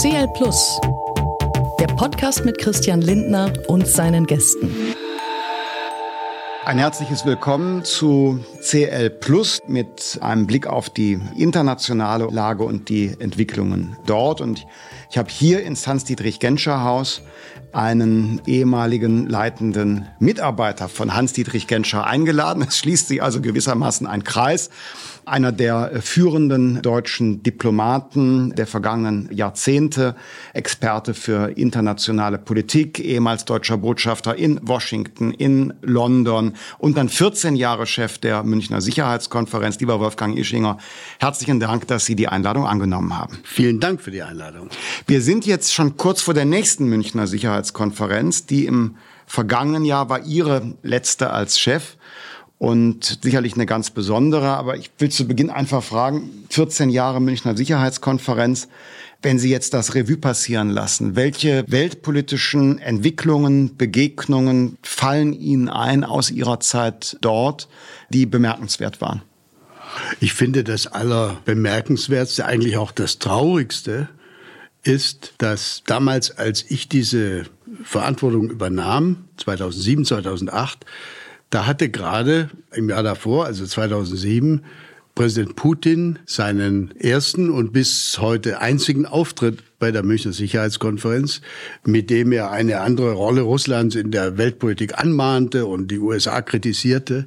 CL Plus, der Podcast mit Christian Lindner und seinen Gästen. Ein herzliches Willkommen zu CL Plus mit einem Blick auf die internationale Lage und die Entwicklungen dort. Und ich habe hier ins Hans-Dietrich-Genscher-Haus einen ehemaligen leitenden Mitarbeiter von Hans-Dietrich Genscher eingeladen. Es schließt sich also gewissermaßen ein Kreis einer der führenden deutschen Diplomaten der vergangenen Jahrzehnte, Experte für internationale Politik, ehemals deutscher Botschafter in Washington, in London und dann 14 Jahre Chef der Münchner Sicherheitskonferenz. Lieber Wolfgang Ischinger, herzlichen Dank, dass Sie die Einladung angenommen haben. Vielen Dank für die Einladung. Wir sind jetzt schon kurz vor der nächsten Münchner Sicherheitskonferenz, die im vergangenen Jahr war Ihre letzte als Chef und sicherlich eine ganz besondere. Aber ich will zu Beginn einfach fragen, 14 Jahre Münchner Sicherheitskonferenz, wenn Sie jetzt das Revue passieren lassen, welche weltpolitischen Entwicklungen, Begegnungen fallen Ihnen ein aus Ihrer Zeit dort, die bemerkenswert waren? Ich finde das allerbemerkenswertste, eigentlich auch das Traurigste, ist, dass damals, als ich diese Verantwortung übernahm, 2007, 2008, da hatte gerade im Jahr davor, also 2007, Präsident Putin seinen ersten und bis heute einzigen Auftritt bei der Münchner Sicherheitskonferenz, mit dem er eine andere Rolle Russlands in der Weltpolitik anmahnte und die USA kritisierte.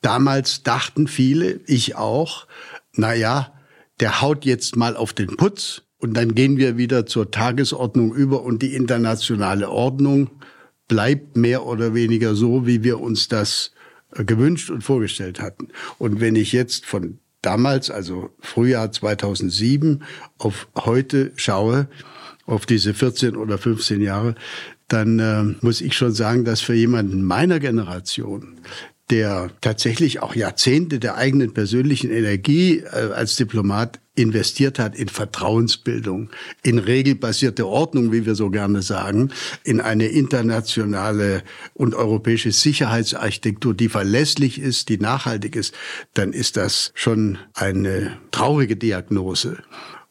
Damals dachten viele, ich auch, na ja, der haut jetzt mal auf den Putz und dann gehen wir wieder zur Tagesordnung über und die internationale Ordnung bleibt mehr oder weniger so, wie wir uns das äh, gewünscht und vorgestellt hatten. Und wenn ich jetzt von damals, also Frühjahr 2007, auf heute schaue, auf diese 14 oder 15 Jahre, dann äh, muss ich schon sagen, dass für jemanden meiner Generation, der tatsächlich auch Jahrzehnte der eigenen persönlichen Energie äh, als Diplomat investiert hat in Vertrauensbildung, in regelbasierte Ordnung, wie wir so gerne sagen, in eine internationale und europäische Sicherheitsarchitektur, die verlässlich ist, die nachhaltig ist, dann ist das schon eine traurige Diagnose.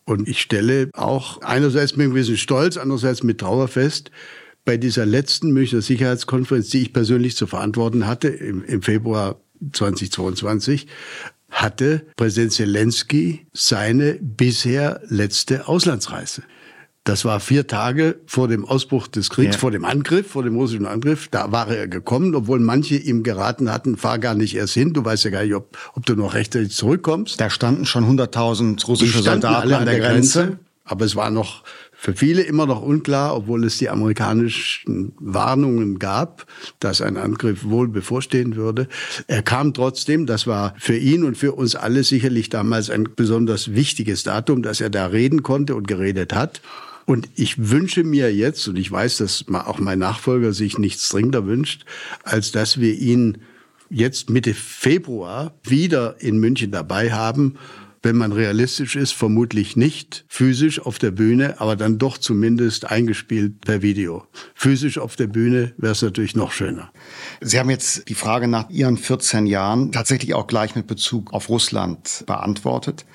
Und ich stelle auch einerseits mit gewissen Stolz, andererseits mit Trauer fest, bei dieser letzten Münchner Sicherheitskonferenz, die ich persönlich zu verantworten hatte, im, im Februar 2022, hatte Präsident Zelensky seine bisher letzte Auslandsreise. Das war vier Tage vor dem Ausbruch des Kriegs, ja. vor dem Angriff, vor dem russischen Angriff. Da war er gekommen, obwohl manche ihm geraten hatten, fahr gar nicht erst hin. Du weißt ja gar nicht, ob, ob du noch rechtzeitig zurückkommst. Da standen schon 100.000 russische Soldaten an der, der Grenze. Grenze. Aber es war noch für viele immer noch unklar, obwohl es die amerikanischen Warnungen gab, dass ein Angriff wohl bevorstehen würde. Er kam trotzdem, das war für ihn und für uns alle sicherlich damals ein besonders wichtiges Datum, dass er da reden konnte und geredet hat. Und ich wünsche mir jetzt, und ich weiß, dass auch mein Nachfolger sich nichts dringender wünscht, als dass wir ihn jetzt Mitte Februar wieder in München dabei haben wenn man realistisch ist, vermutlich nicht physisch auf der Bühne, aber dann doch zumindest eingespielt per Video. Physisch auf der Bühne wäre es natürlich noch schöner. Sie haben jetzt die Frage nach Ihren 14 Jahren tatsächlich auch gleich mit Bezug auf Russland beantwortet.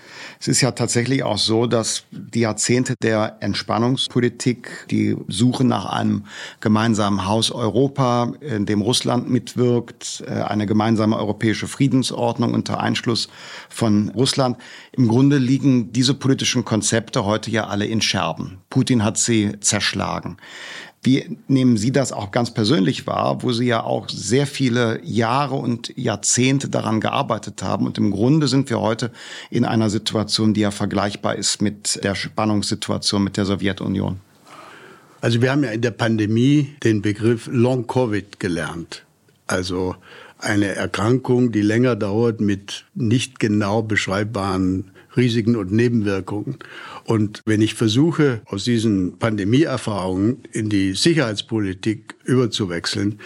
Es ist ja tatsächlich auch so, dass die Jahrzehnte der Entspannungspolitik, die Suche nach einem gemeinsamen Haus Europa, in dem Russland mitwirkt, äh, eine gemeinsame europäische Friedensordnung unter Einschluss von Russland, im Grunde liegen diese politischen Konzepte heute ja alle in Scherben. Putin hat sie zerschlagen. Wie nehmen Sie das auch ganz persönlich wahr, wo Sie ja auch sehr viele Jahre und Jahrzehnte daran gearbeitet haben? Und im Grunde sind wir heute in einer Situation, die ja vergleichbar ist mit der Spannungssituation mit der Sowjetunion. Also wir haben ja in der Pandemie den Begriff Long Covid gelernt. Also eine Erkrankung, die länger dauert mit nicht genau beschreibbaren Risiken und Nebenwirkungen. Und wenn ich versuche, aus diesen Pandemieerfahrungen in die Sicherheitspolitik überzuwechseln,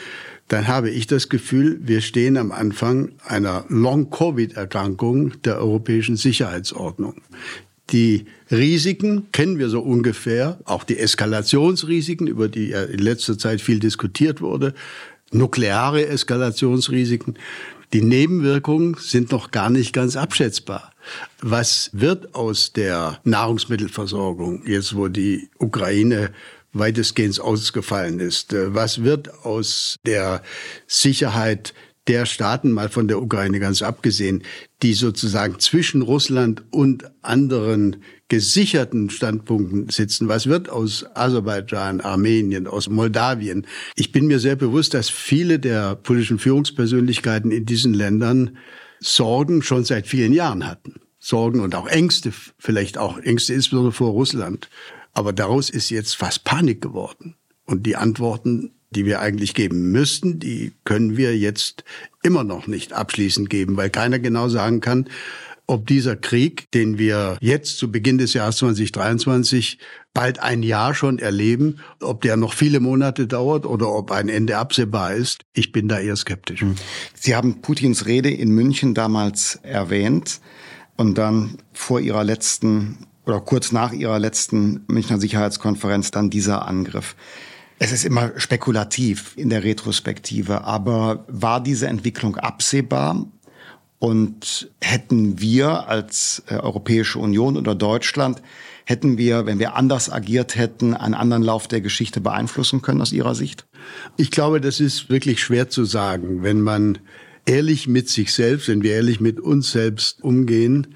dann habe ich das Gefühl, wir stehen am Anfang einer Long-Covid-Erkrankung der europäischen Sicherheitsordnung. Die Risiken kennen wir so ungefähr, auch die Eskalationsrisiken, über die in letzter Zeit viel diskutiert wurde, nukleare Eskalationsrisiken. Die Nebenwirkungen sind noch gar nicht ganz abschätzbar. Was wird aus der Nahrungsmittelversorgung, jetzt wo die Ukraine weitestgehend ausgefallen ist? Was wird aus der Sicherheit der Staaten, mal von der Ukraine ganz abgesehen, die sozusagen zwischen Russland und anderen gesicherten Standpunkten sitzen. Was wird aus Aserbaidschan, Armenien, aus Moldawien? Ich bin mir sehr bewusst, dass viele der politischen Führungspersönlichkeiten in diesen Ländern Sorgen schon seit vielen Jahren hatten. Sorgen und auch Ängste, vielleicht auch Ängste insbesondere vor Russland. Aber daraus ist jetzt fast Panik geworden. Und die Antworten die wir eigentlich geben müssten, die können wir jetzt immer noch nicht abschließend geben, weil keiner genau sagen kann, ob dieser Krieg, den wir jetzt zu Beginn des Jahres 2023 bald ein Jahr schon erleben, ob der noch viele Monate dauert oder ob ein Ende absehbar ist. Ich bin da eher skeptisch. Hm. Sie haben Putins Rede in München damals erwähnt und dann vor Ihrer letzten oder kurz nach Ihrer letzten Münchner Sicherheitskonferenz dann dieser Angriff. Es ist immer spekulativ in der Retrospektive, aber war diese Entwicklung absehbar? Und hätten wir als äh, Europäische Union oder Deutschland, hätten wir, wenn wir anders agiert hätten, einen anderen Lauf der Geschichte beeinflussen können aus Ihrer Sicht? Ich glaube, das ist wirklich schwer zu sagen. Wenn man ehrlich mit sich selbst, wenn wir ehrlich mit uns selbst umgehen,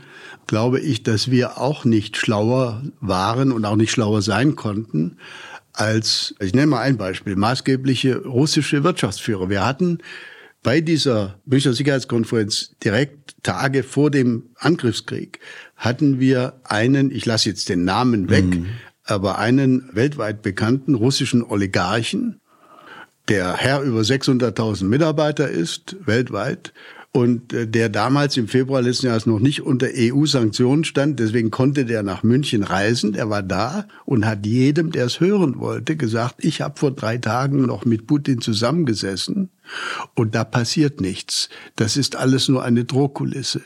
glaube ich, dass wir auch nicht schlauer waren und auch nicht schlauer sein konnten als, ich nenne mal ein Beispiel, maßgebliche russische Wirtschaftsführer. Wir hatten bei dieser Münchner Sicherheitskonferenz direkt Tage vor dem Angriffskrieg hatten wir einen, ich lasse jetzt den Namen weg, mhm. aber einen weltweit bekannten russischen Oligarchen, der Herr über 600.000 Mitarbeiter ist, weltweit, und äh, der damals im Februar letzten Jahres noch nicht unter EU-Sanktionen stand. Deswegen konnte der nach München reisen. Er war da und hat jedem, der es hören wollte, gesagt, ich habe vor drei Tagen noch mit Putin zusammengesessen und da passiert nichts. Das ist alles nur eine Drohkulisse.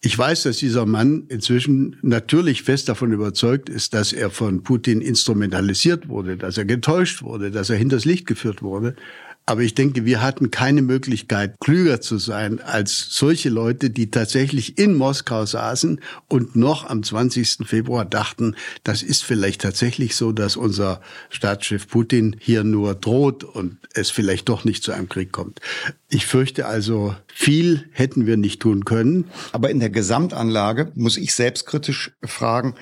Ich weiß, dass dieser Mann inzwischen natürlich fest davon überzeugt ist, dass er von Putin instrumentalisiert wurde, dass er getäuscht wurde, dass er hinters Licht geführt wurde. Aber ich denke, wir hatten keine Möglichkeit, klüger zu sein als solche Leute, die tatsächlich in Moskau saßen und noch am 20. Februar dachten, das ist vielleicht tatsächlich so, dass unser Staatschef Putin hier nur droht und es vielleicht doch nicht zu einem Krieg kommt. Ich fürchte also, viel hätten wir nicht tun können. Aber in der Gesamtanlage muss ich selbstkritisch fragen,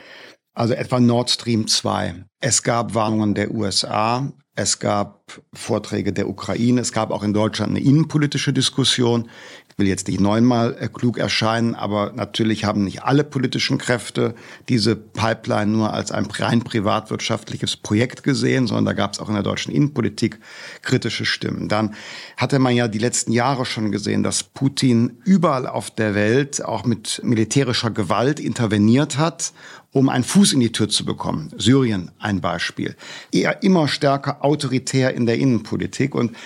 also etwa Nord Stream 2. Es gab Warnungen der USA, es gab Vorträge der Ukraine. Es gab auch in Deutschland eine innenpolitische Diskussion. Ich will jetzt nicht neunmal äh, klug erscheinen, aber natürlich haben nicht alle politischen Kräfte diese Pipeline nur als ein rein privatwirtschaftliches Projekt gesehen, sondern da gab es auch in der deutschen Innenpolitik kritische Stimmen. Dann hatte man ja die letzten Jahre schon gesehen, dass Putin überall auf der Welt auch mit militärischer Gewalt interveniert hat um einen Fuß in die Tür zu bekommen. Syrien ein Beispiel. Eher immer stärker autoritär in der Innenpolitik. Und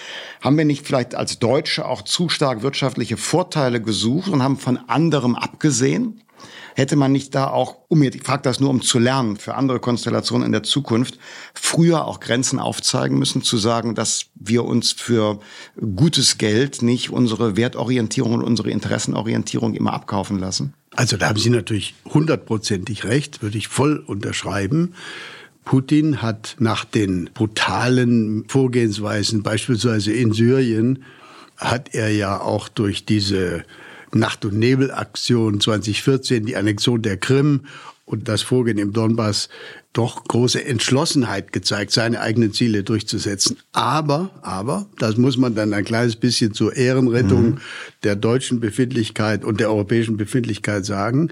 haben wir nicht vielleicht als Deutsche auch zu stark wirtschaftliche Vorteile gesucht und haben von anderem abgesehen? Hätte man nicht da auch, um ich frage das nur, um zu lernen, für andere Konstellationen in der Zukunft, früher auch Grenzen aufzeigen müssen, zu sagen, dass wir uns für gutes Geld nicht unsere Wertorientierung und unsere Interessenorientierung immer abkaufen lassen? Also da haben Sie natürlich hundertprozentig recht, würde ich voll unterschreiben. Putin hat nach den brutalen Vorgehensweisen, beispielsweise in Syrien, hat er ja auch durch diese Nacht- und Nebelaktion 2014, die Annexion der Krim und das Vorgehen im Donbass doch große Entschlossenheit gezeigt, seine eigenen Ziele durchzusetzen. Aber, aber, das muss man dann ein kleines bisschen zur Ehrenrettung mhm. der deutschen Befindlichkeit und der europäischen Befindlichkeit sagen.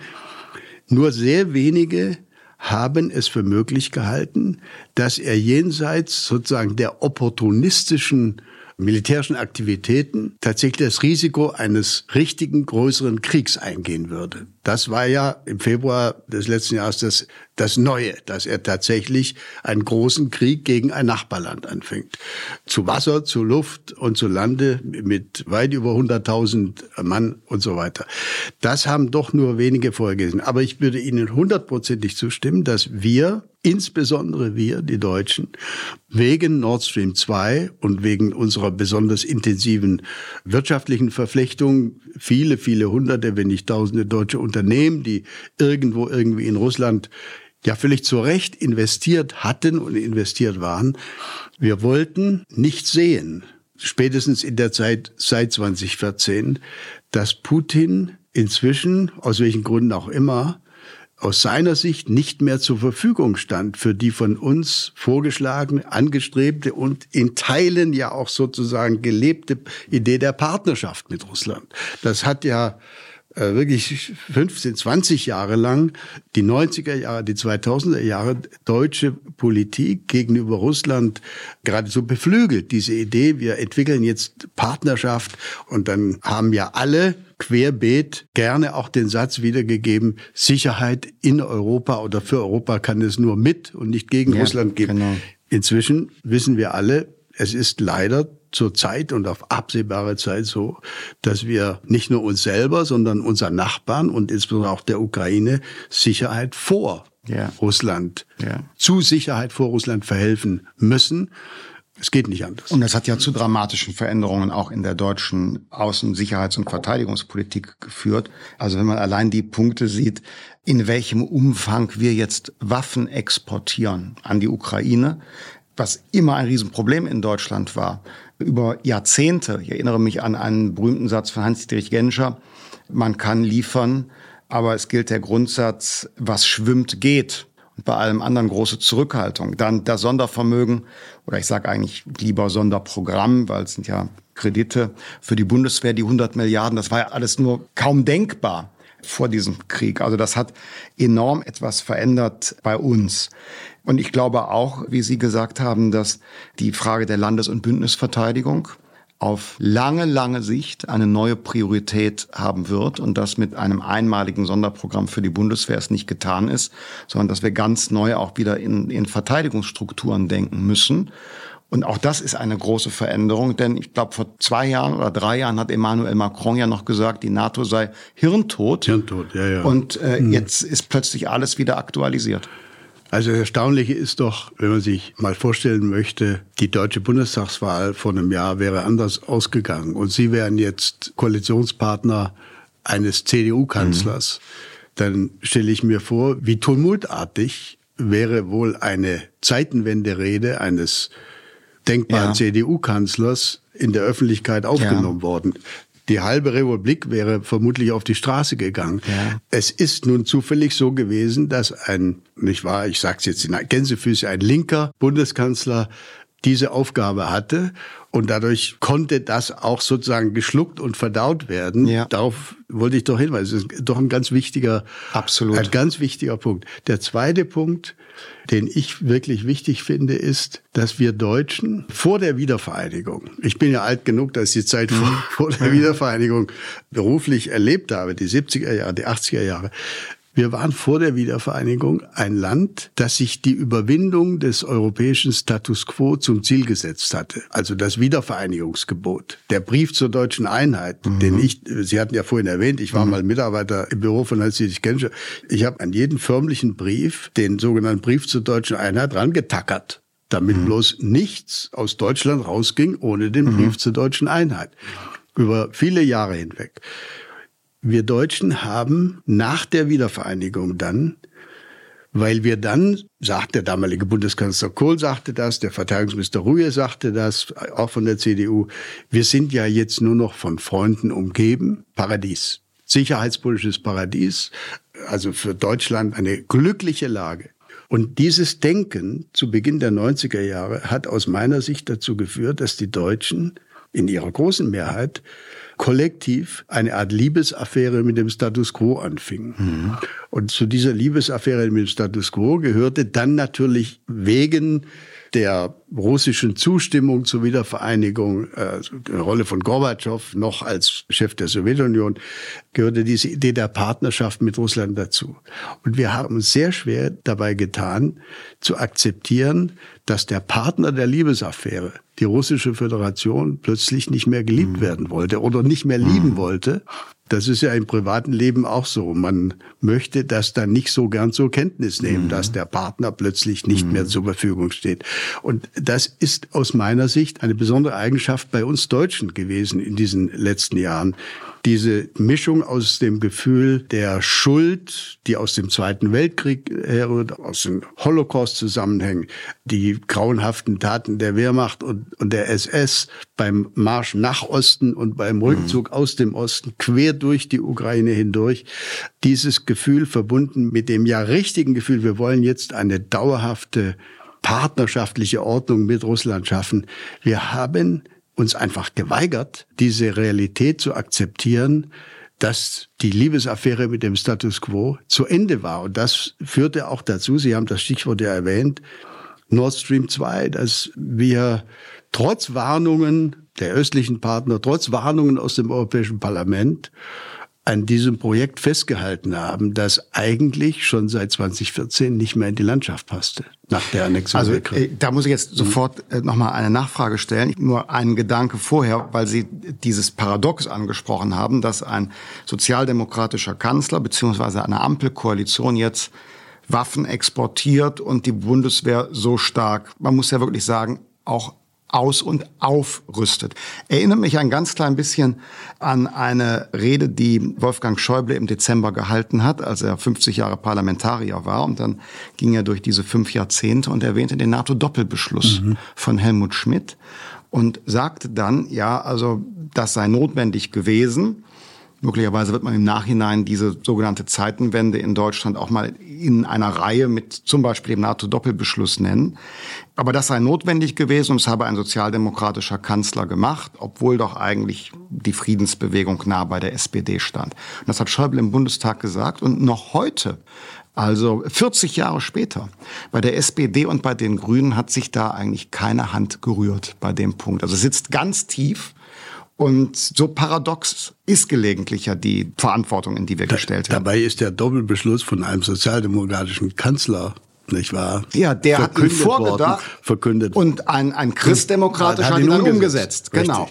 Nur sehr wenige haben es für möglich gehalten, dass er jenseits sozusagen der opportunistischen militärischen Aktivitäten tatsächlich das Risiko eines richtigen größeren Kriegs eingehen würde. Das war ja im Februar des letzten Jahres das, das Neue, dass er tatsächlich einen großen Krieg gegen ein Nachbarland anfängt. Zu Wasser, zu Luft und zu Lande mit weit über 100.000 Mann und so weiter. Das haben doch nur wenige vorgesehen. Aber ich würde Ihnen hundertprozentig zustimmen, dass wir insbesondere wir, die Deutschen, wegen Nord Stream 2 und wegen unserer besonders intensiven wirtschaftlichen Verflechtung, viele, viele hunderte, wenn nicht tausende deutsche Unternehmen, die irgendwo irgendwie in Russland ja völlig zu Recht investiert hatten und investiert waren. Wir wollten nicht sehen, spätestens in der Zeit seit 2014, dass Putin inzwischen, aus welchen Gründen auch immer, aus seiner Sicht nicht mehr zur Verfügung stand für die von uns vorgeschlagene, angestrebte und in Teilen ja auch sozusagen gelebte Idee der Partnerschaft mit Russland. Das hat ja äh, wirklich 15, 20 Jahre lang, die 90er Jahre, die 2000er Jahre, deutsche Politik gegenüber Russland geradezu beflügelt. Diese Idee, wir entwickeln jetzt Partnerschaft und dann haben ja alle querbeet gerne auch den Satz wiedergegeben, Sicherheit in Europa oder für Europa kann es nur mit und nicht gegen ja, Russland geben. Genau. Inzwischen wissen wir alle, es ist leider zur Zeit und auf absehbare Zeit so, dass wir nicht nur uns selber, sondern unseren Nachbarn und insbesondere auch der Ukraine Sicherheit vor ja. Russland, ja. zu Sicherheit vor Russland verhelfen müssen. Es geht nicht anders. Und das hat ja zu dramatischen Veränderungen auch in der deutschen Außen-, Sicherheits- und Verteidigungspolitik geführt. Also wenn man allein die Punkte sieht, in welchem Umfang wir jetzt Waffen exportieren an die Ukraine, was immer ein Riesenproblem in Deutschland war, über Jahrzehnte. Ich erinnere mich an einen berühmten Satz von Hans-Dietrich Genscher. Man kann liefern, aber es gilt der Grundsatz, was schwimmt, geht. Und bei allem anderen große Zurückhaltung. Dann das Sondervermögen, oder ich sage eigentlich lieber Sonderprogramm, weil es sind ja Kredite für die Bundeswehr, die 100 Milliarden, das war ja alles nur kaum denkbar vor diesem Krieg. Also das hat enorm etwas verändert bei uns. Und ich glaube auch, wie Sie gesagt haben, dass die Frage der Landes- und Bündnisverteidigung auf lange, lange Sicht eine neue Priorität haben wird und das mit einem einmaligen Sonderprogramm für die Bundeswehr es nicht getan ist, sondern dass wir ganz neu auch wieder in, in Verteidigungsstrukturen denken müssen. Und auch das ist eine große Veränderung, denn ich glaube, vor zwei Jahren oder drei Jahren hat Emmanuel Macron ja noch gesagt, die NATO sei hirntot. Hirntot, ja, ja. Und äh, hm. jetzt ist plötzlich alles wieder aktualisiert. Also das Erstaunliche ist doch, wenn man sich mal vorstellen möchte, die deutsche Bundestagswahl vor einem Jahr wäre anders ausgegangen und Sie wären jetzt Koalitionspartner eines CDU-Kanzlers. Mhm. Dann stelle ich mir vor, wie tumultartig wäre wohl eine Zeitenwende-Rede eines denkbaren ja. CDU-Kanzlers in der Öffentlichkeit aufgenommen ja. worden. Die halbe Republik wäre vermutlich auf die Straße gegangen. Ja. Es ist nun zufällig so gewesen, dass ein, nicht wahr, ich sag's jetzt in Gänsefüße, ein linker Bundeskanzler diese Aufgabe hatte und dadurch konnte das auch sozusagen geschluckt und verdaut werden. Ja. Darauf wollte ich doch hinweisen. Das ist doch ein ganz wichtiger, absolut, ein ganz wichtiger Punkt. Der zweite Punkt, den ich wirklich wichtig finde, ist, dass wir Deutschen vor der Wiedervereinigung, ich bin ja alt genug, dass ich die Zeit vor, mhm. vor der Wiedervereinigung beruflich erlebt habe, die 70er Jahre, die 80er Jahre, wir waren vor der Wiedervereinigung ein Land, das sich die Überwindung des europäischen Status quo zum Ziel gesetzt hatte. Also das Wiedervereinigungsgebot. Der Brief zur deutschen Einheit, mhm. den ich, Sie hatten ja vorhin erwähnt, ich war mhm. mal Mitarbeiter im Büro von Hans-Dietrich Genscher. Ich habe an jeden förmlichen Brief den sogenannten Brief zur deutschen Einheit rangetackert damit mhm. bloß nichts aus Deutschland rausging ohne den mhm. Brief zur deutschen Einheit. Über viele Jahre hinweg. Wir Deutschen haben nach der Wiedervereinigung dann, weil wir dann, sagt der damalige Bundeskanzler Kohl sagte das, der Verteidigungsminister Ruhe sagte das, auch von der CDU, wir sind ja jetzt nur noch von Freunden umgeben, Paradies, sicherheitspolitisches Paradies, also für Deutschland eine glückliche Lage. Und dieses Denken zu Beginn der 90er Jahre hat aus meiner Sicht dazu geführt, dass die Deutschen in ihrer großen Mehrheit kollektiv eine Art Liebesaffäre mit dem Status quo anfing. Mhm. Und zu dieser Liebesaffäre mit dem Status quo gehörte dann natürlich wegen der russischen Zustimmung zur Wiedervereinigung, äh, die Rolle von Gorbatschow noch als Chef der Sowjetunion, gehörte diese Idee der Partnerschaft mit Russland dazu. Und wir haben uns sehr schwer dabei getan, zu akzeptieren, dass der Partner der Liebesaffäre, die russische Föderation, plötzlich nicht mehr geliebt mhm. werden wollte oder nicht mehr lieben mhm. wollte, das ist ja im privaten Leben auch so. Man möchte das dann nicht so gern zur Kenntnis nehmen, mhm. dass der Partner plötzlich nicht mhm. mehr zur Verfügung steht. Und das ist aus meiner Sicht eine besondere Eigenschaft bei uns Deutschen gewesen in diesen letzten Jahren diese Mischung aus dem Gefühl der Schuld, die aus dem Zweiten Weltkrieg herrührt, aus dem Holocaust zusammenhängen, die grauenhaften Taten der Wehrmacht und, und der SS beim Marsch nach Osten und beim Rückzug mhm. aus dem Osten quer durch die Ukraine hindurch. Dieses Gefühl verbunden mit dem ja richtigen Gefühl, wir wollen jetzt eine dauerhafte partnerschaftliche Ordnung mit Russland schaffen. Wir haben uns einfach geweigert, diese Realität zu akzeptieren, dass die Liebesaffäre mit dem Status quo zu Ende war. Und das führte auch dazu, Sie haben das Stichwort ja erwähnt, Nord Stream 2, dass wir trotz Warnungen der östlichen Partner, trotz Warnungen aus dem Europäischen Parlament an diesem Projekt festgehalten haben, das eigentlich schon seit 2014 nicht mehr in die Landschaft passte, nach der Annexion. Also äh, da muss ich jetzt sofort äh, nochmal eine Nachfrage stellen. Nur einen Gedanke vorher, weil Sie dieses Paradox angesprochen haben, dass ein sozialdemokratischer Kanzler beziehungsweise eine Ampelkoalition jetzt Waffen exportiert und die Bundeswehr so stark, man muss ja wirklich sagen, auch aus- und aufrüstet. Erinnert mich ein ganz klein bisschen an eine Rede, die Wolfgang Schäuble im Dezember gehalten hat, als er 50 Jahre Parlamentarier war. Und dann ging er durch diese fünf Jahrzehnte und erwähnte den NATO-Doppelbeschluss mhm. von Helmut Schmidt und sagte dann, ja, also das sei notwendig gewesen, Möglicherweise wird man im Nachhinein diese sogenannte Zeitenwende in Deutschland auch mal in einer Reihe mit zum Beispiel dem NATO-Doppelbeschluss nennen. Aber das sei notwendig gewesen und es habe ein sozialdemokratischer Kanzler gemacht, obwohl doch eigentlich die Friedensbewegung nah bei der SPD stand. Und das hat Schäuble im Bundestag gesagt und noch heute also 40 Jahre später. Bei der SPD und bei den Grünen hat sich da eigentlich keine Hand gerührt bei dem Punkt. Also sitzt ganz tief und so paradox ist gelegentlich ja die Verantwortung, in die wir da, gestellt haben. Dabei ist der Doppelbeschluss von einem sozialdemokratischen Kanzler nicht wahr? Ja, der hat ihn vorgedacht worden, verkündet. Und ein, ein christdemokratischer hat ihn dann umgesetzt. umgesetzt. Genau.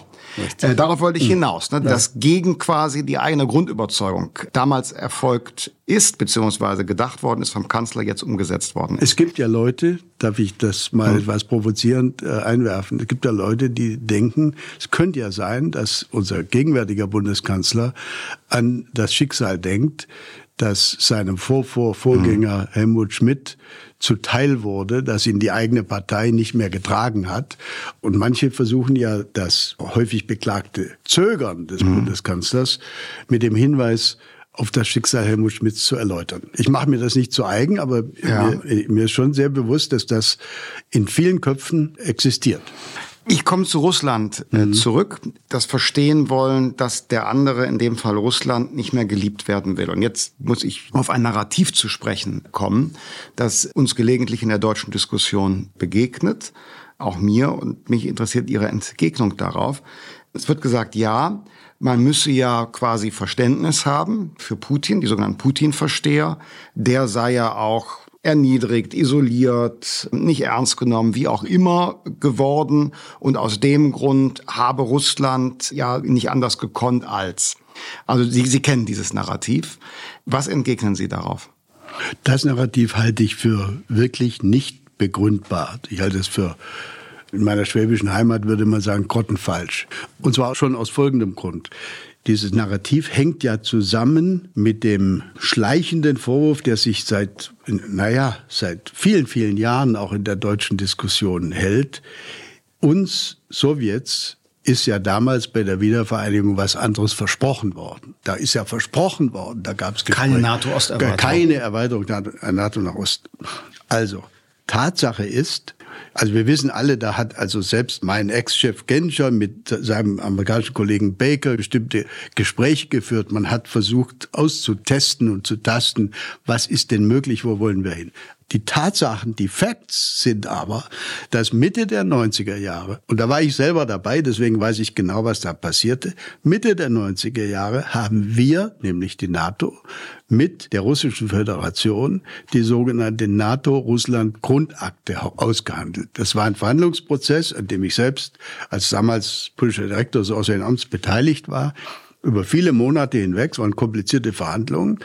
Äh, darauf wollte ich hm. hinaus, ne, ja. dass gegen quasi die eigene Grundüberzeugung damals erfolgt ist, beziehungsweise gedacht worden ist, vom Kanzler jetzt umgesetzt worden ist. Es gibt ja Leute, darf ich das mal hm. etwas provozierend äh, einwerfen, es gibt ja Leute, die denken, es könnte ja sein, dass unser gegenwärtiger Bundeskanzler an das Schicksal denkt, das seinem Vorvor Vorgänger hm. Helmut Schmidt zuteil wurde, das ihn die eigene Partei nicht mehr getragen hat. Und manche versuchen ja das häufig beklagte Zögern des mhm. Bundeskanzlers mit dem Hinweis, auf das Schicksal Helmut Schmidts zu erläutern. Ich mache mir das nicht zu eigen, aber ja. mir, mir ist schon sehr bewusst, dass das in vielen Köpfen existiert. Ich komme zu Russland äh, mhm. zurück. Das Verstehen wollen, dass der andere, in dem Fall Russland, nicht mehr geliebt werden will. Und jetzt muss ich auf ein Narrativ zu sprechen kommen, das uns gelegentlich in der deutschen Diskussion begegnet. Auch mir und mich interessiert Ihre Entgegnung darauf. Es wird gesagt, ja, man müsse ja quasi Verständnis haben für Putin, die sogenannten Putin-Versteher. Der sei ja auch erniedrigt, isoliert, nicht ernst genommen, wie auch immer geworden. Und aus dem Grund habe Russland ja nicht anders gekonnt als. Also Sie, Sie kennen dieses Narrativ. Was entgegnen Sie darauf? Das Narrativ halte ich für wirklich nicht begründbar. Ich halte es für in meiner schwäbischen Heimat würde man sagen, grottenfalsch. Und zwar schon aus folgendem Grund. Dieses Narrativ hängt ja zusammen mit dem schleichenden Vorwurf, der sich seit, naja, seit vielen, vielen Jahren auch in der deutschen Diskussion hält. Uns Sowjets ist ja damals bei der Wiedervereinigung was anderes versprochen worden. Da ist ja versprochen worden, da gab es keine NATO-Osterweiterung. Keine Erweiterung NATO nach Osten. Also, Tatsache ist, also wir wissen alle, da hat also selbst mein Ex-Chef Genscher mit seinem amerikanischen Kollegen Baker bestimmte Gespräche geführt. Man hat versucht auszutesten und zu tasten, was ist denn möglich, wo wollen wir hin. Die Tatsachen, die Facts sind aber, dass Mitte der 90er Jahre, und da war ich selber dabei, deswegen weiß ich genau, was da passierte, Mitte der 90er Jahre haben wir, nämlich die NATO, mit der Russischen Föderation die sogenannte NATO-Russland-Grundakte ausgehandelt. Das war ein Verhandlungsprozess, an dem ich selbst als damals politischer Direktor des Auswärtigen Amts beteiligt war, über viele Monate hinweg, es waren komplizierte Verhandlungen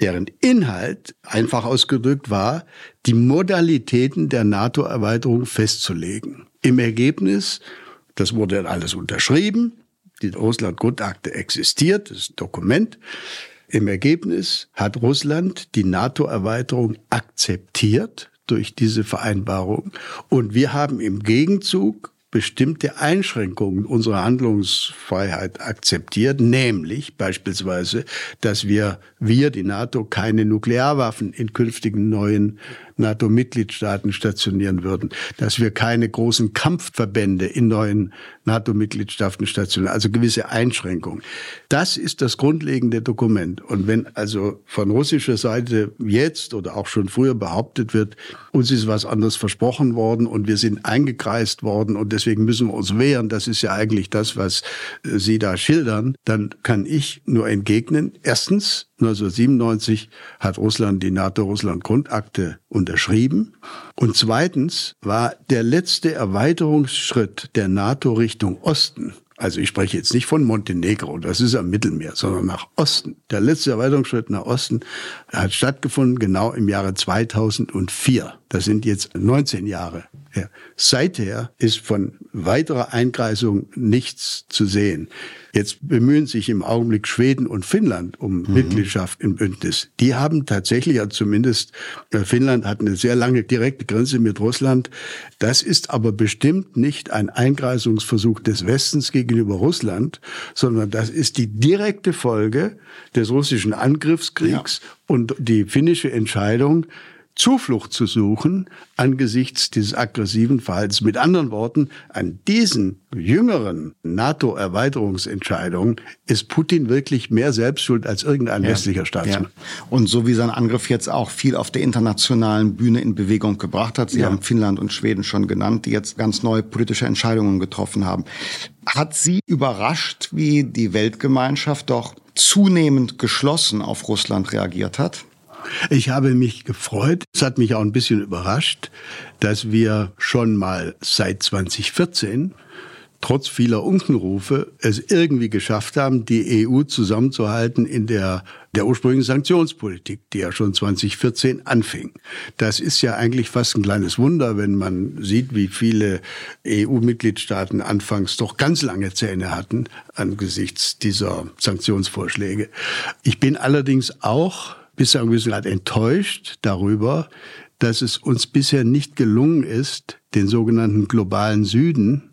deren Inhalt einfach ausgedrückt war, die Modalitäten der NATO-Erweiterung festzulegen. Im Ergebnis, das wurde dann alles unterschrieben, die Russland-Grundakte existiert, das ist ein Dokument. Im Ergebnis hat Russland die NATO-Erweiterung akzeptiert durch diese Vereinbarung. Und wir haben im Gegenzug bestimmte Einschränkungen unserer Handlungsfreiheit akzeptiert, nämlich beispielsweise, dass wir, wir, die NATO, keine Nuklearwaffen in künftigen neuen NATO-Mitgliedstaaten stationieren würden, dass wir keine großen Kampfverbände in neuen NATO-Mitgliedstaaten stationieren, also gewisse Einschränkungen. Das ist das grundlegende Dokument. Und wenn also von russischer Seite jetzt oder auch schon früher behauptet wird, uns ist was anderes versprochen worden und wir sind eingekreist worden und deswegen müssen wir uns wehren, das ist ja eigentlich das, was äh, Sie da schildern, dann kann ich nur entgegnen, erstens, 1997 hat Russland die NATO-Russland-Grundakte unterschrieben. Und zweitens war der letzte Erweiterungsschritt der NATO Richtung Osten also ich spreche jetzt nicht von Montenegro, das ist am Mittelmeer, sondern nach Osten. Der letzte Erweiterungsschritt nach Osten hat stattgefunden genau im Jahre 2004. Das sind jetzt 19 Jahre her. Seither ist von weiterer Einkreisung nichts zu sehen. Jetzt bemühen sich im Augenblick Schweden und Finnland um mhm. Mitgliedschaft im Bündnis. Die haben tatsächlich, ja zumindest äh, Finnland hat eine sehr lange direkte Grenze mit Russland. Das ist aber bestimmt nicht ein Einkreisungsversuch des Westens gegenüber Russland, sondern das ist die direkte Folge des russischen Angriffskriegs ja. und die finnische Entscheidung, Zuflucht zu suchen angesichts dieses aggressiven Verhaltens. Mit anderen Worten, an diesen jüngeren NATO-Erweiterungsentscheidungen ist Putin wirklich mehr Selbstschuld als irgendein ja, westlicher Staatsmann. Ja. Und so wie sein Angriff jetzt auch viel auf der internationalen Bühne in Bewegung gebracht hat, Sie ja. haben Finnland und Schweden schon genannt, die jetzt ganz neue politische Entscheidungen getroffen haben. Hat Sie überrascht, wie die Weltgemeinschaft doch zunehmend geschlossen auf Russland reagiert hat? Ich habe mich gefreut, es hat mich auch ein bisschen überrascht, dass wir schon mal seit 2014 trotz vieler Unkenrufe es irgendwie geschafft haben, die EU zusammenzuhalten in der, der ursprünglichen Sanktionspolitik, die ja schon 2014 anfing. Das ist ja eigentlich fast ein kleines Wunder, wenn man sieht, wie viele EU-Mitgliedstaaten anfangs doch ganz lange Zähne hatten angesichts dieser Sanktionsvorschläge. Ich bin allerdings auch bis zu einem gewissen Grad enttäuscht darüber, dass es uns bisher nicht gelungen ist, den sogenannten globalen Süden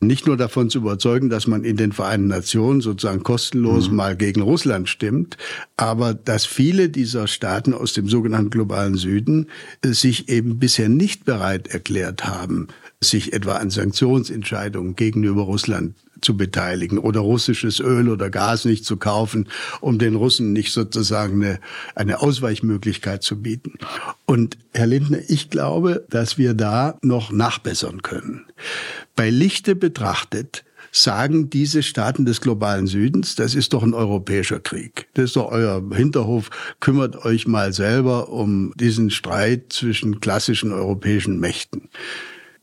nicht nur davon zu überzeugen, dass man in den Vereinten Nationen sozusagen kostenlos mhm. mal gegen Russland stimmt, aber dass viele dieser Staaten aus dem sogenannten globalen Süden sich eben bisher nicht bereit erklärt haben, sich etwa an Sanktionsentscheidungen gegenüber Russland zu beteiligen oder russisches Öl oder Gas nicht zu kaufen, um den Russen nicht sozusagen eine, eine Ausweichmöglichkeit zu bieten. Und Herr Lindner, ich glaube, dass wir da noch nachbessern können. Bei Lichte betrachtet sagen diese Staaten des globalen Südens, das ist doch ein europäischer Krieg. Das ist doch euer Hinterhof. Kümmert euch mal selber um diesen Streit zwischen klassischen europäischen Mächten.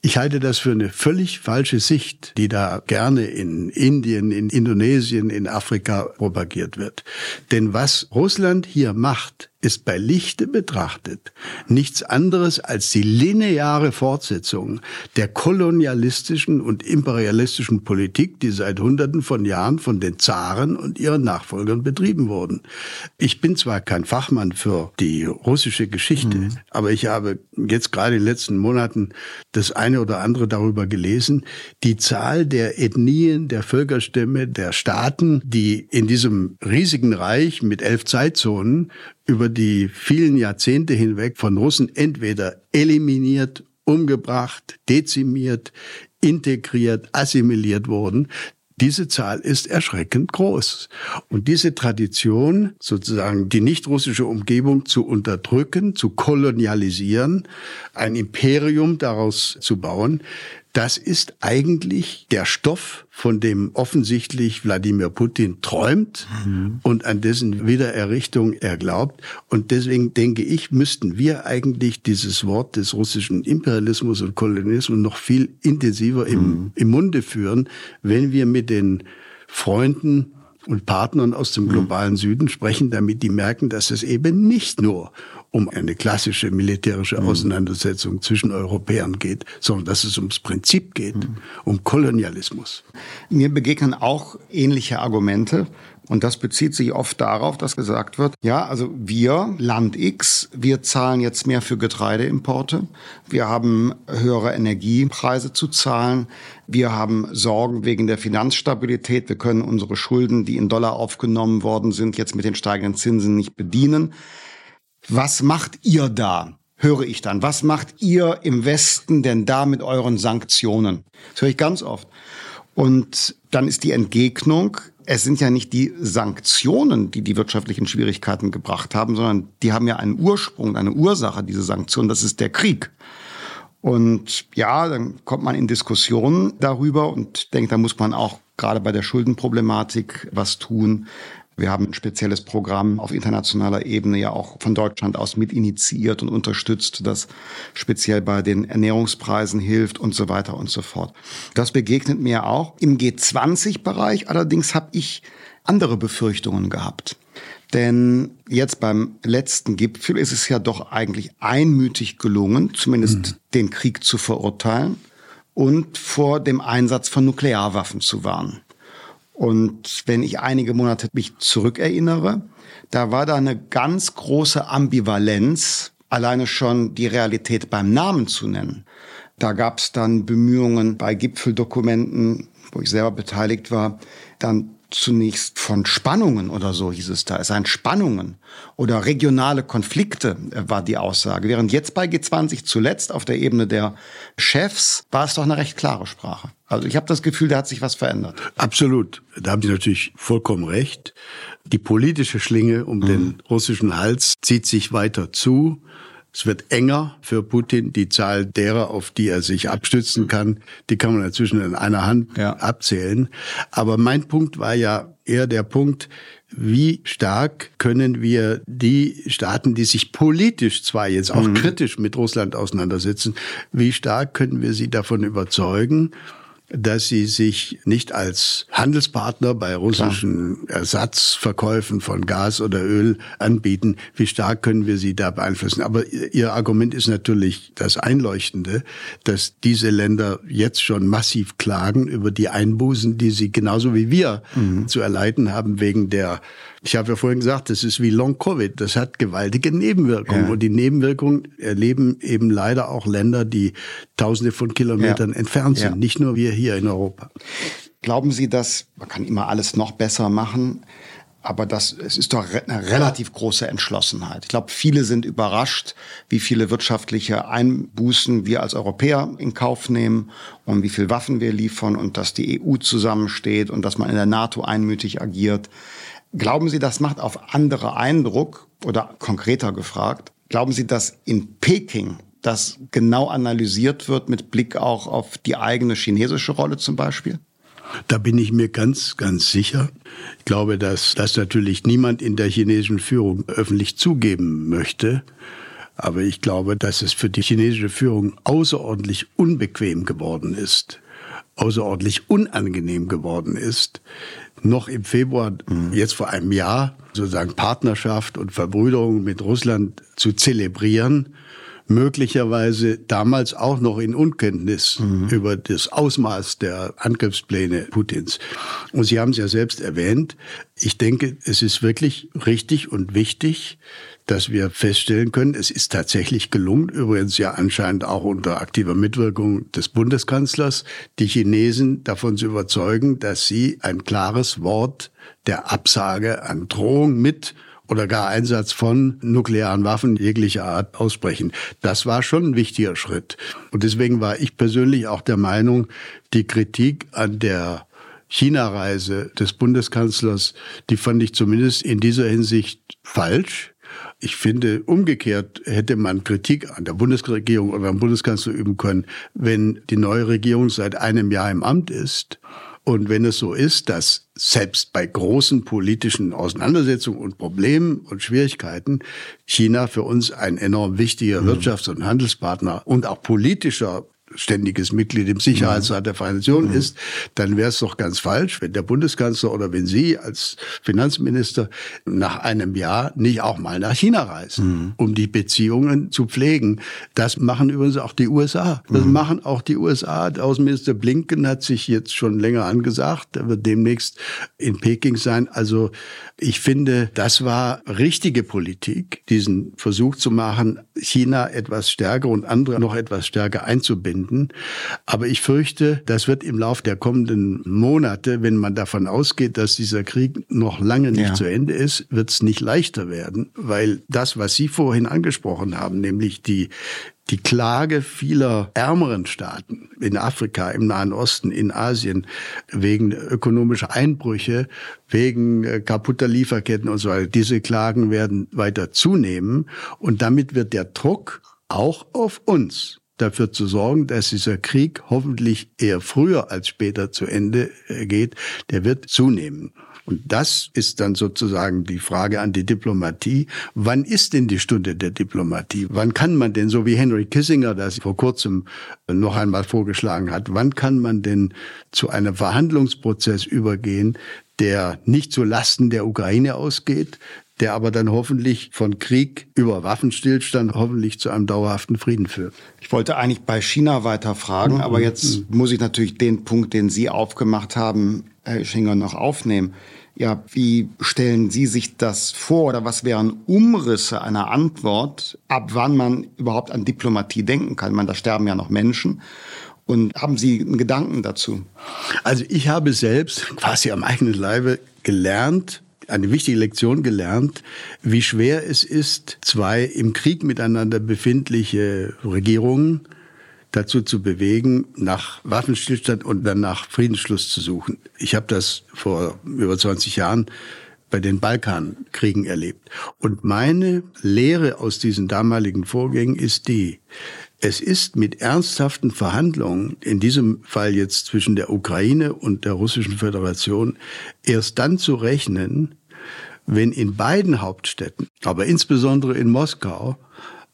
Ich halte das für eine völlig falsche Sicht, die da gerne in Indien, in Indonesien, in Afrika propagiert wird. Denn was Russland hier macht, ist bei Lichte betrachtet nichts anderes als die lineare Fortsetzung der kolonialistischen und imperialistischen Politik, die seit Hunderten von Jahren von den Zaren und ihren Nachfolgern betrieben wurden. Ich bin zwar kein Fachmann für die russische Geschichte, mhm. aber ich habe jetzt gerade in den letzten Monaten das eine oder andere darüber gelesen. Die Zahl der Ethnien, der Völkerstämme, der Staaten, die in diesem riesigen Reich mit elf Zeitzonen über die vielen Jahrzehnte hinweg von Russen entweder eliminiert, umgebracht, dezimiert, integriert, assimiliert wurden, Diese Zahl ist erschreckend groß. Und diese Tradition, sozusagen die nicht-russische Umgebung zu unterdrücken, zu kolonialisieren, ein Imperium daraus zu bauen, das ist eigentlich der Stoff, von dem offensichtlich Wladimir Putin träumt mhm. und an dessen Wiedererrichtung er glaubt. Und deswegen denke ich, müssten wir eigentlich dieses Wort des russischen Imperialismus und Kolonialismus noch viel intensiver im, mhm. im Munde führen, wenn wir mit den Freunden und Partnern aus dem mhm. globalen Süden sprechen, damit die merken, dass es eben nicht nur um eine klassische militärische mhm. Auseinandersetzung zwischen Europäern geht, sondern dass es ums Prinzip geht, mhm. um Kolonialismus. Mir begegnen auch ähnliche Argumente. Und das bezieht sich oft darauf, dass gesagt wird, ja, also wir, Land X, wir zahlen jetzt mehr für Getreideimporte. Wir haben höhere Energiepreise zu zahlen. Wir haben Sorgen wegen der Finanzstabilität. Wir können unsere Schulden, die in Dollar aufgenommen worden sind, jetzt mit den steigenden Zinsen nicht bedienen. Was macht ihr da? Höre ich dann. Was macht ihr im Westen denn da mit euren Sanktionen? Das höre ich ganz oft. Und dann ist die Entgegnung, es sind ja nicht die Sanktionen, die die wirtschaftlichen Schwierigkeiten gebracht haben, sondern die haben ja einen Ursprung, eine Ursache, diese Sanktionen, das ist der Krieg. Und ja, dann kommt man in Diskussionen darüber und denkt, da muss man auch gerade bei der Schuldenproblematik was tun. Wir haben ein spezielles Programm auf internationaler Ebene ja auch von Deutschland aus mit initiiert und unterstützt, das speziell bei den Ernährungspreisen hilft und so weiter und so fort. Das begegnet mir auch. Im G20-Bereich allerdings habe ich andere Befürchtungen gehabt. Denn jetzt beim letzten Gipfel ist es ja doch eigentlich einmütig gelungen, zumindest mhm. den Krieg zu verurteilen und vor dem Einsatz von Nuklearwaffen zu warnen. Und wenn ich einige Monate mich zurückerinnere, da war da eine ganz große Ambivalenz, alleine schon die Realität beim Namen zu nennen. Da gab es dann Bemühungen bei Gipfeldokumenten, wo ich selber beteiligt war, dann zunächst von Spannungen oder so hieß es da. Es seien Spannungen oder regionale Konflikte äh, war die Aussage. Während jetzt bei G20 zuletzt auf der Ebene der Chefs war es doch eine recht klare Sprache. Also ich habe das Gefühl, da hat sich was verändert. Absolut. Da haben Sie natürlich vollkommen recht. Die politische Schlinge um mhm. den russischen Hals zieht sich weiter zu. Es wird enger für Putin. Die Zahl derer, auf die er sich abstützen kann, die kann man inzwischen in einer Hand ja. abzählen. Aber mein Punkt war ja eher der Punkt, wie stark können wir die Staaten, die sich politisch zwar jetzt auch mhm. kritisch mit Russland auseinandersetzen, wie stark können wir sie davon überzeugen, dass sie sich nicht als Handelspartner bei russischen Klar. Ersatzverkäufen von Gas oder Öl anbieten. Wie stark können wir sie da beeinflussen? Aber Ihr Argument ist natürlich das Einleuchtende, dass diese Länder jetzt schon massiv klagen über die Einbußen, die sie genauso wie wir mhm. zu erleiden haben wegen der ich habe ja vorhin gesagt, das ist wie Long Covid. Das hat gewaltige Nebenwirkungen. Ja. Und die Nebenwirkungen erleben eben leider auch Länder, die tausende von Kilometern ja. entfernt sind. Ja. Nicht nur wir hier in Europa. Glauben Sie, dass man kann immer alles noch besser machen? Aber das, es ist doch eine relativ große Entschlossenheit. Ich glaube, viele sind überrascht, wie viele wirtschaftliche Einbußen wir als Europäer in Kauf nehmen und wie viel Waffen wir liefern und dass die EU zusammensteht und dass man in der NATO einmütig agiert. Glauben Sie, das macht auf andere Eindruck oder konkreter gefragt? Glauben Sie, dass in Peking das genau analysiert wird mit Blick auch auf die eigene chinesische Rolle zum Beispiel? Da bin ich mir ganz, ganz sicher. Ich glaube, dass das natürlich niemand in der chinesischen Führung öffentlich zugeben möchte. Aber ich glaube, dass es für die chinesische Führung außerordentlich unbequem geworden ist, außerordentlich unangenehm geworden ist, noch im Februar, mhm. jetzt vor einem Jahr, sozusagen Partnerschaft und Verbrüderung mit Russland zu zelebrieren, möglicherweise damals auch noch in Unkenntnis mhm. über das Ausmaß der Angriffspläne Putins. Und Sie haben es ja selbst erwähnt. Ich denke, es ist wirklich richtig und wichtig, dass wir feststellen können, es ist tatsächlich gelungen, übrigens ja anscheinend auch unter aktiver Mitwirkung des Bundeskanzlers, die Chinesen davon zu überzeugen, dass sie ein klares Wort der Absage an Drohung mit oder gar Einsatz von nuklearen Waffen jeglicher Art aussprechen. Das war schon ein wichtiger Schritt. Und deswegen war ich persönlich auch der Meinung, die Kritik an der China-Reise des Bundeskanzlers, die fand ich zumindest in dieser Hinsicht falsch. Ich finde, umgekehrt hätte man Kritik an der Bundesregierung oder am Bundeskanzler üben können, wenn die neue Regierung seit einem Jahr im Amt ist und wenn es so ist, dass selbst bei großen politischen Auseinandersetzungen und Problemen und Schwierigkeiten China für uns ein enorm wichtiger mhm. Wirtschafts- und Handelspartner und auch politischer ständiges Mitglied im Sicherheitsrat der Vereinten Nationen mhm. ist, dann wäre es doch ganz falsch, wenn der Bundeskanzler oder wenn Sie als Finanzminister nach einem Jahr nicht auch mal nach China reisen, mhm. um die Beziehungen zu pflegen. Das machen übrigens auch die USA. Das mhm. machen auch die USA. Der Außenminister Blinken hat sich jetzt schon länger angesagt. Er wird demnächst in Peking sein. Also ich finde, das war richtige Politik, diesen Versuch zu machen, China etwas stärker und andere noch etwas stärker einzubinden finden. Aber ich fürchte, das wird im Laufe der kommenden Monate, wenn man davon ausgeht, dass dieser Krieg noch lange nicht ja. zu Ende ist, wird es nicht leichter werden, weil das, was Sie vorhin angesprochen haben, nämlich die die Klage vieler ärmeren Staaten in Afrika, im Nahen Osten, in Asien wegen ökonomischer Einbrüche, wegen äh, kaputter Lieferketten und so weiter, diese Klagen werden weiter zunehmen und damit wird der Druck auch auf uns dafür zu sorgen, dass dieser Krieg hoffentlich eher früher als später zu Ende äh, geht, der wird zunehmen. Und das ist dann sozusagen die Frage an die Diplomatie. Wann ist denn die Stunde der Diplomatie? Wann kann man denn, so wie Henry Kissinger das vor kurzem noch einmal vorgeschlagen hat, wann kann man denn zu einem Verhandlungsprozess übergehen, der nicht zu Lasten der Ukraine ausgeht, der aber dann hoffentlich von Krieg über Waffenstillstand hoffentlich zu einem dauerhaften Frieden führt. Ich wollte eigentlich bei China weiter fragen, mhm. aber jetzt mhm. muss ich natürlich den Punkt, den Sie aufgemacht haben, Herr Schinger, noch aufnehmen. Ja, wie stellen Sie sich das vor oder was wären Umrisse einer Antwort, ab wann man überhaupt an Diplomatie denken kann? Man, da sterben ja noch Menschen. Und haben Sie einen Gedanken dazu? Also ich habe selbst quasi am eigenen Leibe gelernt, eine wichtige Lektion gelernt, wie schwer es ist, zwei im Krieg miteinander befindliche Regierungen dazu zu bewegen, nach Waffenstillstand und dann nach Friedensschluss zu suchen. Ich habe das vor über 20 Jahren bei den Balkankriegen erlebt. Und meine Lehre aus diesen damaligen Vorgängen ist die, es ist mit ernsthaften Verhandlungen, in diesem Fall jetzt zwischen der Ukraine und der Russischen Föderation, erst dann zu rechnen, wenn in beiden Hauptstädten, aber insbesondere in Moskau,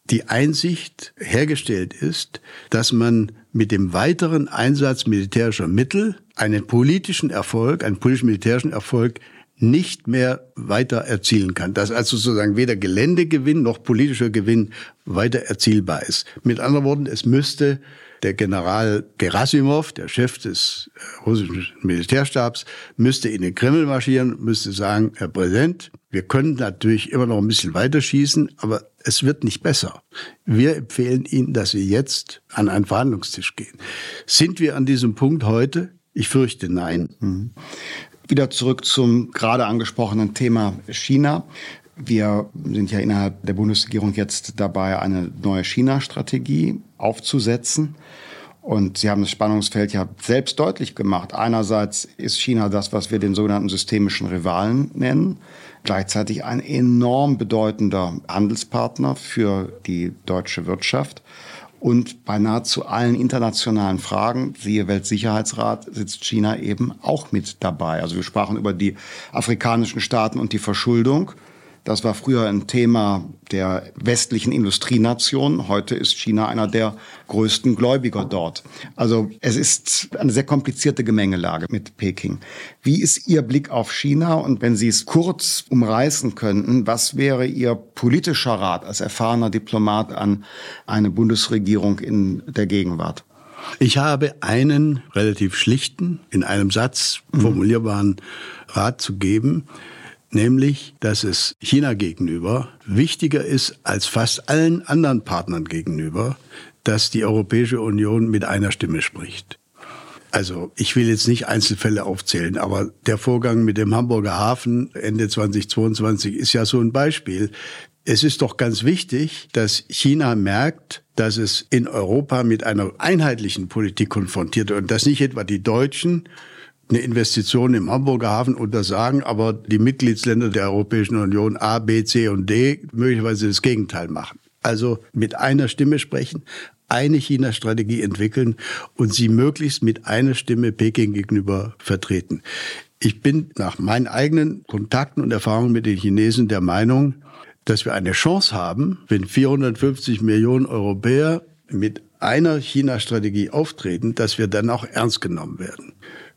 die Einsicht hergestellt ist, dass man mit dem weiteren Einsatz militärischer Mittel einen politischen Erfolg, einen politisch-militärischen Erfolg nicht mehr weiter erzielen kann. Dass also sozusagen weder Geländegewinn noch politischer Gewinn weiter erzielbar ist. Mit anderen Worten, es müsste der General Gerasimov, der Chef des äh, russischen Militärstabs, müsste in den Kreml marschieren, müsste sagen, Herr Präsident, wir können natürlich immer noch ein bisschen weiter schießen, aber es wird nicht besser. Wir empfehlen Ihnen, dass Sie jetzt an einen Verhandlungstisch gehen. Sind wir an diesem Punkt heute? Ich fürchte nein. Wieder zurück zum gerade angesprochenen Thema China. Wir sind ja innerhalb der Bundesregierung jetzt dabei, eine neue China-Strategie aufzusetzen. Und Sie haben das Spannungsfeld ja selbst deutlich gemacht. Einerseits ist China das, was wir den sogenannten systemischen Rivalen nennen, gleichzeitig ein enorm bedeutender Handelspartner für die deutsche Wirtschaft. Und bei nahezu allen internationalen Fragen, siehe Weltsicherheitsrat, sitzt China eben auch mit dabei. Also wir sprachen über die afrikanischen Staaten und die Verschuldung. Das war früher ein Thema der westlichen Industrienationen. Heute ist China einer der größten Gläubiger dort. Also es ist eine sehr komplizierte Gemengelage mit Peking. Wie ist Ihr Blick auf China? Und wenn Sie es kurz umreißen könnten, was wäre Ihr politischer Rat als erfahrener Diplomat an eine Bundesregierung in der Gegenwart? Ich habe einen relativ schlichten, in einem Satz formulierbaren Rat zu geben nämlich dass es China gegenüber wichtiger ist als fast allen anderen Partnern gegenüber, dass die Europäische Union mit einer Stimme spricht. Also ich will jetzt nicht Einzelfälle aufzählen, aber der Vorgang mit dem Hamburger Hafen Ende 2022 ist ja so ein Beispiel. Es ist doch ganz wichtig, dass China merkt, dass es in Europa mit einer einheitlichen Politik konfrontiert wird und dass nicht etwa die Deutschen eine Investition im Hamburger Hafen untersagen, aber die Mitgliedsländer der Europäischen Union A, B, C und D möglicherweise das Gegenteil machen. Also mit einer Stimme sprechen, eine China-Strategie entwickeln und sie möglichst mit einer Stimme Peking gegenüber vertreten. Ich bin nach meinen eigenen Kontakten und Erfahrungen mit den Chinesen der Meinung, dass wir eine Chance haben, wenn 450 Millionen Europäer mit einer China-Strategie auftreten, dass wir dann auch ernst genommen werden.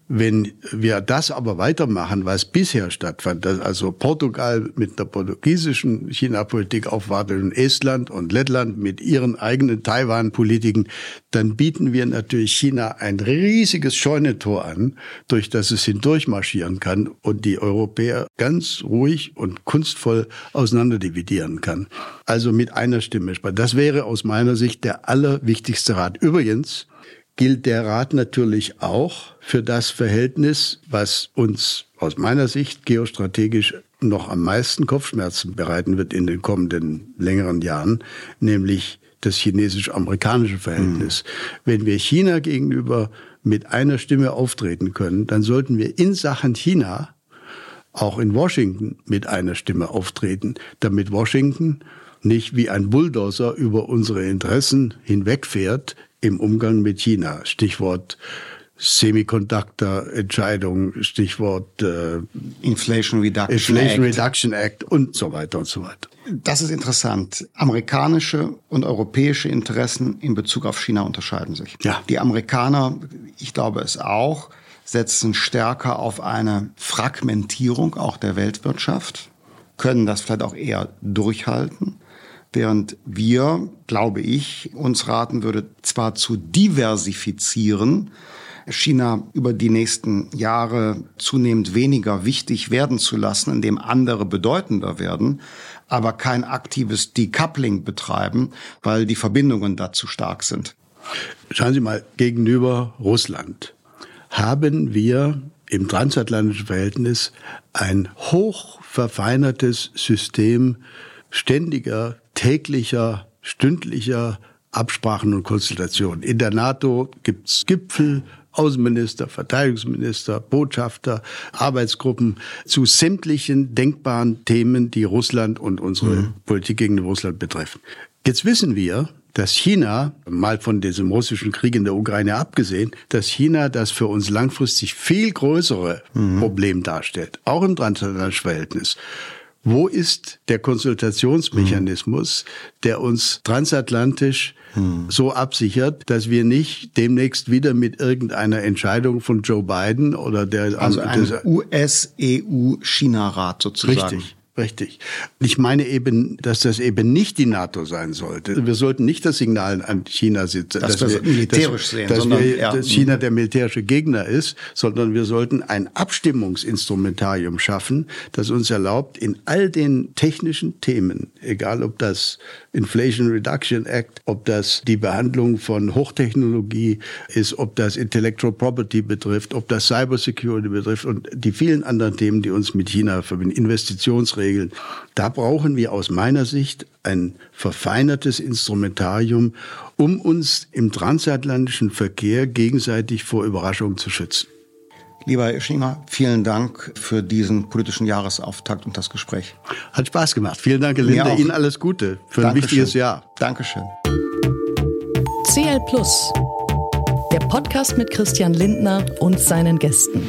Wenn wir das aber weitermachen, was bisher stattfand, also Portugal mit der portugiesischen China-Politik aufwartet und Estland und Lettland mit ihren eigenen Taiwan-Politiken, dann bieten wir natürlich China ein riesiges Scheunentor an, durch das es hindurchmarschieren kann und die Europäer ganz ruhig und kunstvoll auseinanderdividieren kann. Also mit einer Stimme. Das wäre aus meiner Sicht der allerwichtigste Rat. Übrigens, gilt der Rat natürlich auch für das Verhältnis, was uns aus meiner Sicht geostrategisch noch am meisten Kopfschmerzen bereiten wird in den kommenden längeren Jahren, nämlich das chinesisch-amerikanische Verhältnis. Mhm. Wenn wir China gegenüber mit einer Stimme auftreten können, dann sollten wir in Sachen China auch in Washington mit einer Stimme auftreten, damit Washington nicht wie ein Bulldozer über unsere Interessen hinwegfährt, im Umgang mit China. Stichwort Semiconductor-Entscheidung, Stichwort äh, Inflation, Reduction, Inflation Act. Reduction Act und so weiter und so weiter. Das ist interessant. Amerikanische und europäische Interessen in Bezug auf China unterscheiden sich. Ja. Die Amerikaner, ich glaube es auch, setzen stärker auf eine Fragmentierung auch der Weltwirtschaft, können das vielleicht auch eher durchhalten während wir, glaube ich, uns raten würde, zwar zu diversifizieren, China über die nächsten Jahre zunehmend weniger wichtig werden zu lassen, indem andere bedeutender werden, aber kein aktives Decoupling betreiben, weil die Verbindungen dazu stark sind. Schauen Sie mal, gegenüber Russland haben wir im transatlantischen Verhältnis ein hoch verfeinertes System ständiger täglicher, stündlicher Absprachen und Konsultationen. In der NATO gibt's Gipfel, Außenminister, Verteidigungsminister, Botschafter, Arbeitsgruppen zu sämtlichen denkbaren Themen, die Russland und unsere mhm. Politik gegen Russland betreffen. Jetzt wissen wir, dass China, mal von diesem russischen Krieg in der Ukraine abgesehen, dass China das für uns langfristig viel größere mhm. Problem darstellt, auch im transatlantischen Verhältnis. Wo ist der Konsultationsmechanismus, der uns transatlantisch hm. so absichert, dass wir nicht demnächst wieder mit irgendeiner Entscheidung von Joe Biden oder der also ein US-EU-China-Rat sozusagen. Richtig. Richtig. Ich meine eben, dass das eben nicht die NATO sein sollte. Wir sollten nicht das Signal an China setzen, dass, dass wir militärisch dass, sehen, dass, sondern, wir, ja. dass China der militärische Gegner ist, sondern wir sollten ein Abstimmungsinstrumentarium schaffen, das uns erlaubt, in all den technischen Themen, egal ob das Inflation Reduction Act, ob das die Behandlung von Hochtechnologie ist, ob das Intellectual Property betrifft, ob das Cybersecurity betrifft und die vielen anderen Themen, die uns mit China verbinden, Investitionsregeln, regeln. Da brauchen wir aus meiner Sicht ein verfeinertes Instrumentarium, um uns im transatlantischen Verkehr gegenseitig vor Überraschungen zu schützen. Lieber Herr Schinger, vielen Dank für diesen politischen Jahresauftakt und das Gespräch. Hat Spaß gemacht. Vielen Dank, Herr Linde. Ihnen alles Gute für ein Dankeschön. wichtiges Jahr. Dankeschön. CL Plus, der Podcast mit Christian Lindner und seinen Gästen.